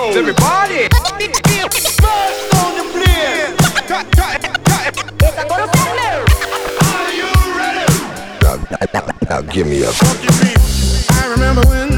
goes. Everybody. Are you ready? Now, now, now, now give me a. I remember when.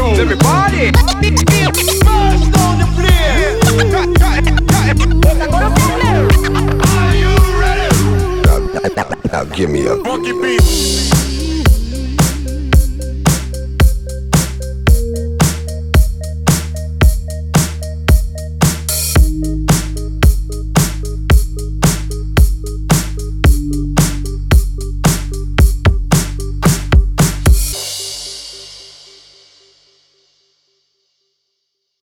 go. Everybody. First on the plane. Are you ready? Now, now, now give me a. Funky beat.